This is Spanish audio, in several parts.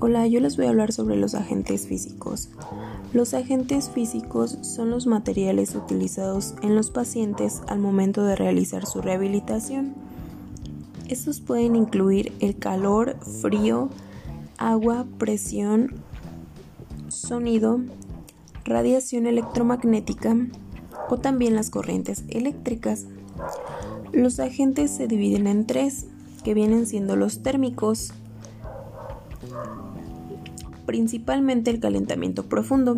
Hola, yo les voy a hablar sobre los agentes físicos. Los agentes físicos son los materiales utilizados en los pacientes al momento de realizar su rehabilitación. Estos pueden incluir el calor, frío, agua, presión, sonido, radiación electromagnética o también las corrientes eléctricas. Los agentes se dividen en tres, que vienen siendo los térmicos, principalmente el calentamiento profundo,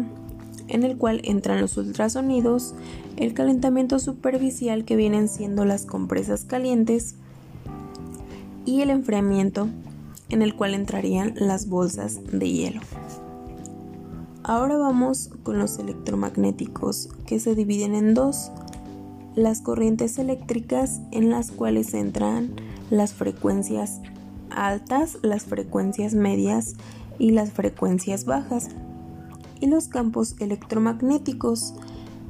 en el cual entran los ultrasonidos, el calentamiento superficial que vienen siendo las compresas calientes y el enfriamiento en el cual entrarían las bolsas de hielo. Ahora vamos con los electromagnéticos que se dividen en dos, las corrientes eléctricas en las cuales entran las frecuencias altas, las frecuencias medias y las frecuencias bajas. Y los campos electromagnéticos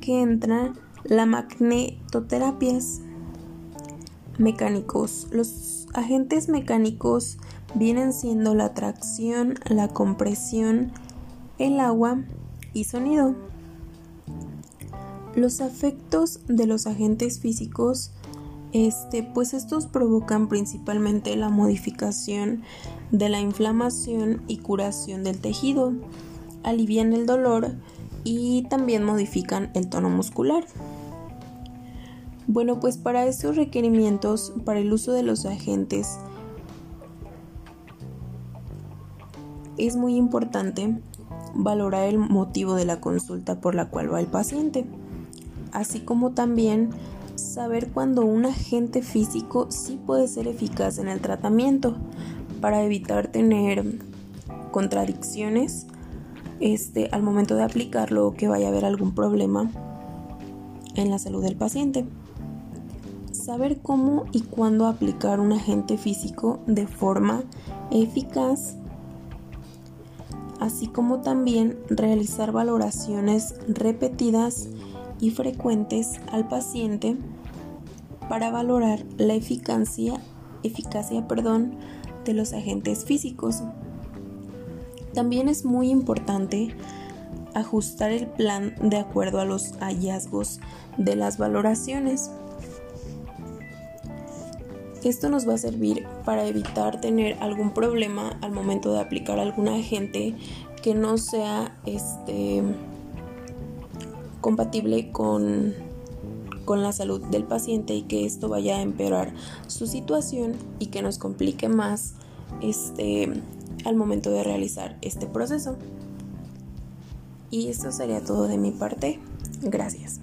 que entran la magnetoterapias mecánicos. Los agentes mecánicos vienen siendo la tracción, la compresión, el agua y sonido. Los efectos de los agentes físicos este, pues estos provocan principalmente la modificación de la inflamación y curación del tejido, alivian el dolor y también modifican el tono muscular. Bueno, pues para estos requerimientos, para el uso de los agentes, es muy importante valorar el motivo de la consulta por la cual va el paciente, así como también saber cuando un agente físico sí puede ser eficaz en el tratamiento para evitar tener contradicciones este, al momento de aplicarlo o que vaya a haber algún problema en la salud del paciente. Saber cómo y cuándo aplicar un agente físico de forma eficaz, así como también realizar valoraciones repetidas frecuentes al paciente para valorar la eficacia, eficacia perdón, de los agentes físicos. También es muy importante ajustar el plan de acuerdo a los hallazgos de las valoraciones. Esto nos va a servir para evitar tener algún problema al momento de aplicar algún agente que no sea este compatible con, con la salud del paciente y que esto vaya a empeorar su situación y que nos complique más este, al momento de realizar este proceso. Y esto sería todo de mi parte. Gracias.